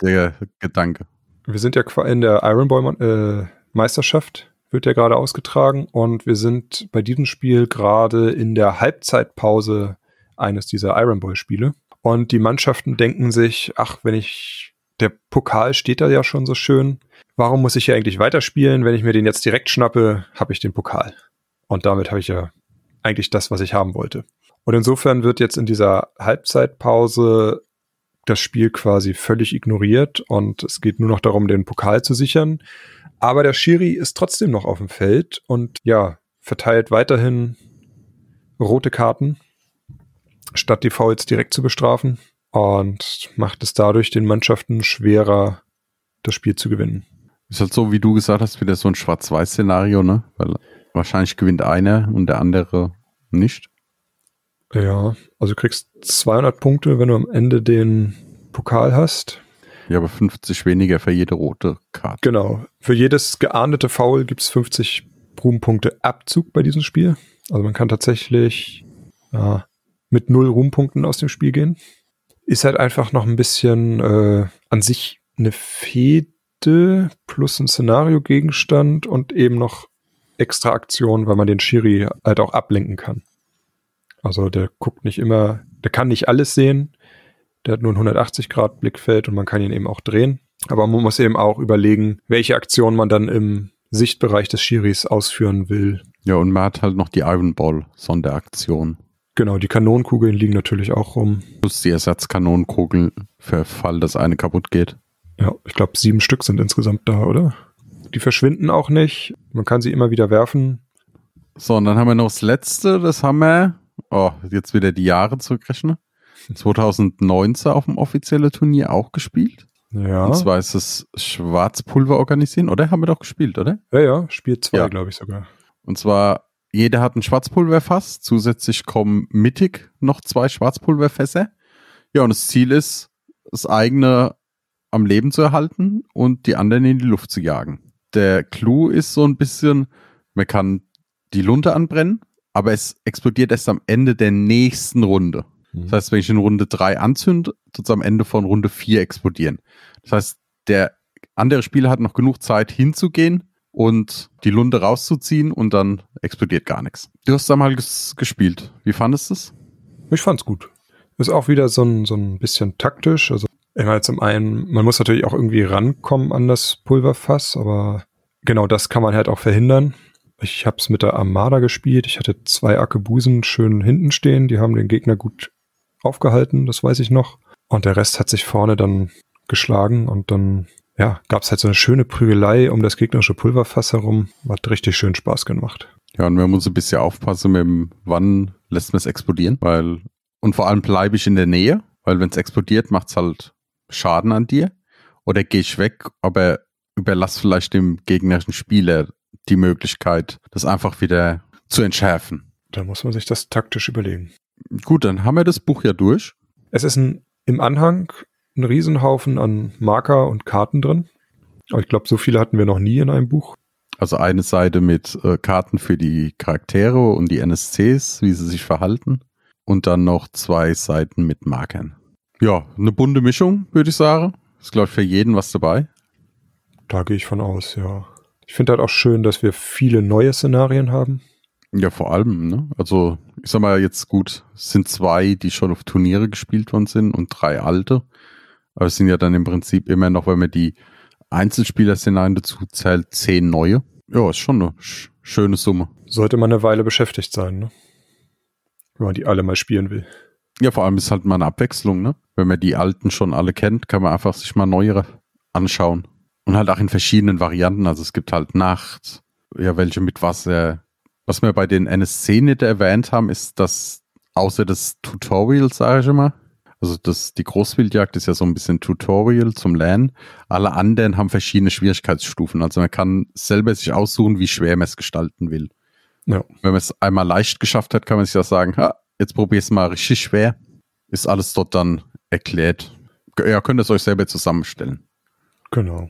der Gedanke? Wir sind ja in der Iron Boy äh, Meisterschaft, wird ja gerade ausgetragen und wir sind bei diesem Spiel gerade in der Halbzeitpause eines dieser Iron Boy Spiele. Und die Mannschaften denken sich, ach, wenn ich, der Pokal steht da ja schon so schön, warum muss ich hier eigentlich weiterspielen? Wenn ich mir den jetzt direkt schnappe, habe ich den Pokal. Und damit habe ich ja eigentlich das, was ich haben wollte. Und insofern wird jetzt in dieser Halbzeitpause das Spiel quasi völlig ignoriert und es geht nur noch darum, den Pokal zu sichern. Aber der Schiri ist trotzdem noch auf dem Feld und ja, verteilt weiterhin rote Karten. statt die Fouls direkt zu bestrafen und macht es dadurch den Mannschaften schwerer, das Spiel zu gewinnen. Ist halt so, wie du gesagt hast, wieder so ein Schwarz-Weiß-Szenario, ne? Weil wahrscheinlich gewinnt einer und der andere nicht. Ja, also du kriegst 200 Punkte, wenn du am Ende den Pokal hast. Ja, aber 50 weniger für jede rote Karte. Genau. Für jedes geahndete Foul gibt es 50 Ruhmpunkte Abzug bei diesem Spiel. Also man kann tatsächlich ja, mit null Ruhmpunkten aus dem Spiel gehen. Ist halt einfach noch ein bisschen äh, an sich eine Fehde plus ein Szenario-Gegenstand und eben noch extra Aktionen, weil man den Schiri halt auch ablenken kann. Also der guckt nicht immer, der kann nicht alles sehen. Der hat nur ein 180 Grad Blickfeld und man kann ihn eben auch drehen. Aber man muss eben auch überlegen, welche Aktion man dann im Sichtbereich des Schiris ausführen will. Ja, und man hat halt noch die Iron Ball Sonderaktion. Genau, die Kanonenkugeln liegen natürlich auch rum. Plus die Ersatzkanonenkugeln für Fall, dass eine kaputt geht. Ja, ich glaube, sieben Stück sind insgesamt da, oder? Die verschwinden auch nicht. Man kann sie immer wieder werfen. So, und dann haben wir noch das letzte, das haben wir, oh, jetzt wieder die Jahre zurückrechnen. 2019 auf dem offiziellen Turnier auch gespielt. Ja. Und zwar ist es Schwarzpulver organisieren, oder? Haben wir doch gespielt, oder? Ja, ja, Spiel 2, Ja. glaube ich sogar. Und zwar, jeder hat ein Schwarzpulverfass. Zusätzlich kommen mittig noch zwei Schwarzpulverfässer. Ja, und das Ziel ist, das eigene am Leben zu erhalten und die anderen in die Luft zu jagen. Der Clou ist so ein bisschen, man kann die Lunte anbrennen, aber es explodiert erst am Ende der nächsten Runde. Das heißt, wenn ich in Runde 3 anzünde, tut es am Ende von Runde 4 explodieren. Das heißt, der andere Spieler hat noch genug Zeit hinzugehen und die Lunte rauszuziehen und dann explodiert gar nichts. Du hast da mal ges gespielt. Wie fandest du es? Ich fand's gut. Ist auch wieder so ein, so ein bisschen taktisch. Also, ich meine, zum einen, man muss natürlich auch irgendwie rankommen an das Pulverfass, aber genau das kann man halt auch verhindern. Ich habe es mit der Armada gespielt. Ich hatte zwei Akebusen schön hinten stehen. Die haben den Gegner gut aufgehalten, das weiß ich noch. Und der Rest hat sich vorne dann geschlagen und dann, ja, gab es halt so eine schöne Prügelei um das gegnerische Pulverfass herum. Hat richtig schön Spaß gemacht. Ja, und man muss ein bisschen aufpassen, mit dem, wann lässt man es explodieren, weil, und vor allem bleibe ich in der Nähe, weil wenn es explodiert, macht es halt Schaden an dir. Oder gehe ich weg, aber überlass vielleicht dem gegnerischen Spieler die Möglichkeit, das einfach wieder zu entschärfen. Da muss man sich das taktisch überlegen. Gut, dann haben wir das Buch ja durch. Es ist ein, im Anhang ein Riesenhaufen an Marker und Karten drin. Aber ich glaube, so viele hatten wir noch nie in einem Buch. Also eine Seite mit äh, Karten für die Charaktere und die NSCs, wie sie sich verhalten. Und dann noch zwei Seiten mit Markern. Ja, eine bunte Mischung, würde ich sagen. Ist, glaube ich, für jeden was dabei. Da gehe ich von aus, ja. Ich finde halt auch schön, dass wir viele neue Szenarien haben. Ja, vor allem, ne? Also, ich sag mal jetzt gut, es sind zwei, die schon auf Turniere gespielt worden sind und drei alte. Aber es sind ja dann im Prinzip immer noch, wenn man die Einzelspieler-Szenarien dazu zählt, zehn neue. Ja, ist schon eine sch schöne Summe. Sollte man eine Weile beschäftigt sein, ne? Wenn man die alle mal spielen will. Ja, vor allem ist halt mal eine Abwechslung, ne? Wenn man die alten schon alle kennt, kann man einfach sich mal neuere anschauen. Und halt auch in verschiedenen Varianten. Also es gibt halt Nacht, ja, welche mit Wasser. Was wir bei den NSC nicht erwähnt haben, ist, dass außer das Tutorial, sage ich immer, also das, die Großwildjagd ist ja so ein bisschen Tutorial zum Lernen. Alle anderen haben verschiedene Schwierigkeitsstufen. Also man kann selber sich aussuchen, wie schwer man es gestalten will. Ja. Wenn man es einmal leicht geschafft hat, kann man sich ja sagen, ha, jetzt probier es mal richtig schwer. Ist alles dort dann erklärt. Ja, könnt ihr es euch selber zusammenstellen. Genau.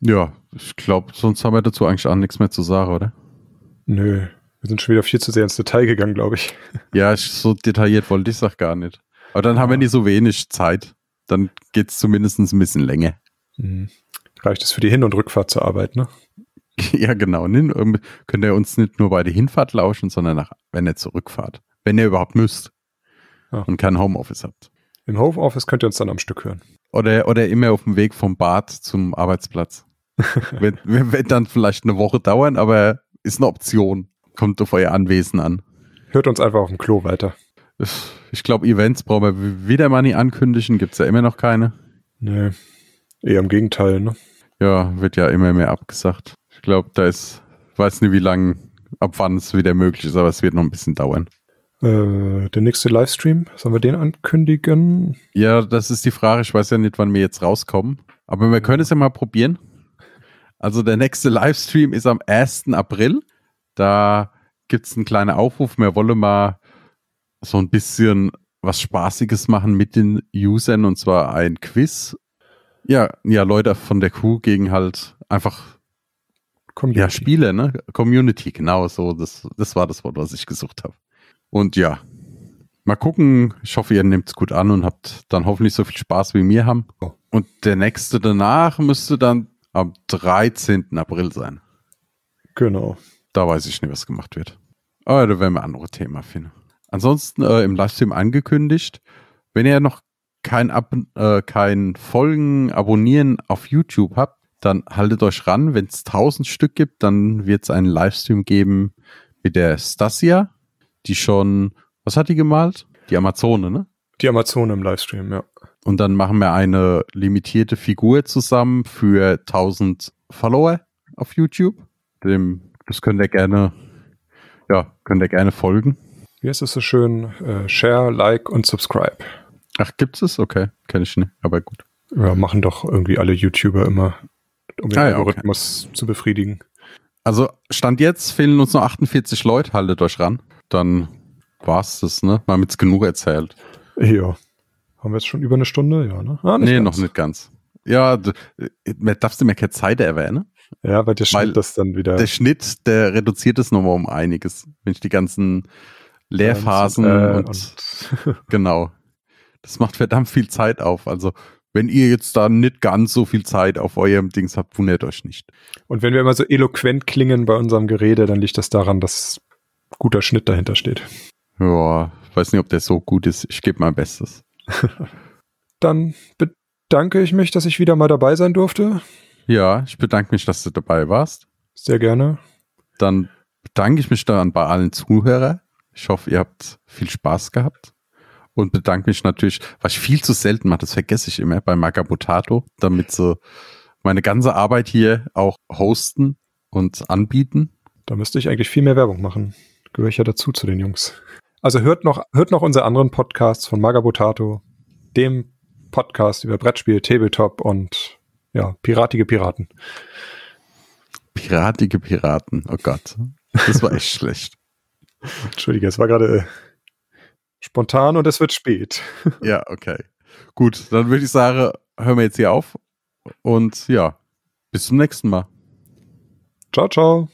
Ja, ich glaube, sonst haben wir dazu eigentlich auch nichts mehr zu sagen, oder? Nö. Wir sind schon wieder viel zu sehr ins Detail gegangen, glaube ich. Ja, so detailliert wollte ich es gar nicht. Aber dann haben wir nicht so wenig Zeit. Dann geht es zumindest ein bisschen länger. Mhm. Reicht es für die Hin- und Rückfahrt zur Arbeit, ne? Ja, genau. Ähm, Könnt ihr uns nicht nur bei der Hinfahrt lauschen, sondern auch, wenn ihr zurückfahrt. Wenn ihr überhaupt müsst Ja. und kein Homeoffice habt. Im Homeoffice könnt ihr uns dann am Stück hören. Oder, oder immer auf dem Weg vom Bad zum Arbeitsplatz. wird, wird dann vielleicht eine Woche dauern, aber ist eine Option. Kommt auf euer Anwesen an. Hört uns einfach auf dem Klo weiter. Ich glaube, Events brauchen wir wieder mal nicht ankündigen. Gibt es ja immer noch keine. Nö. Eher im Gegenteil, ne? Ja, wird ja immer mehr abgesagt. Ich glaube, da ist, weiß nicht, wie lange, ab wann es wieder möglich ist, aber es wird noch ein bisschen dauern. Äh, der nächste Livestream, sollen wir den ankündigen? Ja, das ist die Frage. Ich weiß ja nicht, wann wir jetzt rauskommen. Aber wir können es ja mal probieren. Also der nächste Livestream ist am 1. April. Da gibt es einen kleinen Aufruf. Wir wollen mal so ein bisschen was Spaßiges machen mit den Usern und zwar ein Quiz. Ja, ja, Leute von der Crew gegen halt einfach Community. ja, Spiele, ne? Community, genau so. Das, das war das Wort, was ich gesucht habe. Und ja, mal gucken. Ich hoffe, ihr nehmt es gut an und habt dann hoffentlich so viel Spaß wie wir haben. Oh. Und der nächste danach müsste dann am 13. April sein. Genau. Da weiß ich nicht, was gemacht wird. Aber da werden wir andere Thema finden. Ansonsten äh, im Livestream angekündigt, wenn ihr noch kein, Ab äh, kein Folgen abonnieren auf YouTube habt, dann haltet euch ran. Wenn es 1000 Stück gibt, dann wird es einen Livestream geben mit der Stasia, die schon, was hat die gemalt? Die Amazone, ne? Die Amazone im Livestream, ja. Und dann machen wir eine limitierte Figur zusammen für 1000 Follower auf YouTube. Dem, das könnt ihr gerne, ja, könnt ihr gerne folgen. Wie heißt es so schön? Äh, share, like und subscribe. Ach, gibt's es? Okay, kenne ich nicht, aber gut. Ja, machen doch irgendwie alle YouTuber immer, um den Ah, ja, Algorithmus zu befriedigen. Also, Stand jetzt fehlen uns noch 48 Leute, haltet euch ran. Dann war's das, ne? Mal mit's genug erzählt. Ja. Haben wir jetzt schon über eine Stunde? Ja, ne? Ah, nee, ganz. noch nicht ganz. Ja, du, äh, darfst du mir keine Zeit erwähnen? Ja, weil der Weil Schnitt das dann wieder. Der Schnitt, der reduziert es nochmal um einiges. Wenn ich die ganzen Leerphasen Äh, und, genau. Das macht verdammt viel Zeit auf. Also, wenn ihr jetzt da nicht ganz so viel Zeit auf eurem Dings habt, wundert euch nicht. Und wenn wir immer so eloquent klingen bei unserem Gerede, dann liegt das daran, dass guter Schnitt dahinter steht. Ja, weiß nicht, ob der so gut ist. Ich gebe mein Bestes. Dann bedanke ich mich, dass ich wieder mal dabei sein durfte. Ja, ich bedanke mich, dass du dabei warst. Sehr gerne. Dann bedanke ich mich dann bei allen Zuhörern. Ich hoffe, ihr habt viel Spaß gehabt. Und bedanke mich natürlich, was ich viel zu selten mache, das vergesse ich immer bei Magabotato, damit sie meine ganze Arbeit hier auch hosten und anbieten. Da müsste ich eigentlich viel mehr Werbung machen. Gehöre ich ja dazu zu den Jungs. Also hört noch, hört noch unsere anderen Podcasts von Magabotato, dem Podcast über Brettspiel, Tabletop und ja, piratige Piraten. Piratige Piraten, oh Gott. Das war echt schlecht. Entschuldige, es war gerade äh, spontan und es wird spät. Ja, okay. Gut, dann würde ich sagen, hören wir jetzt hier auf. Und ja, bis zum nächsten Mal. Ciao, ciao.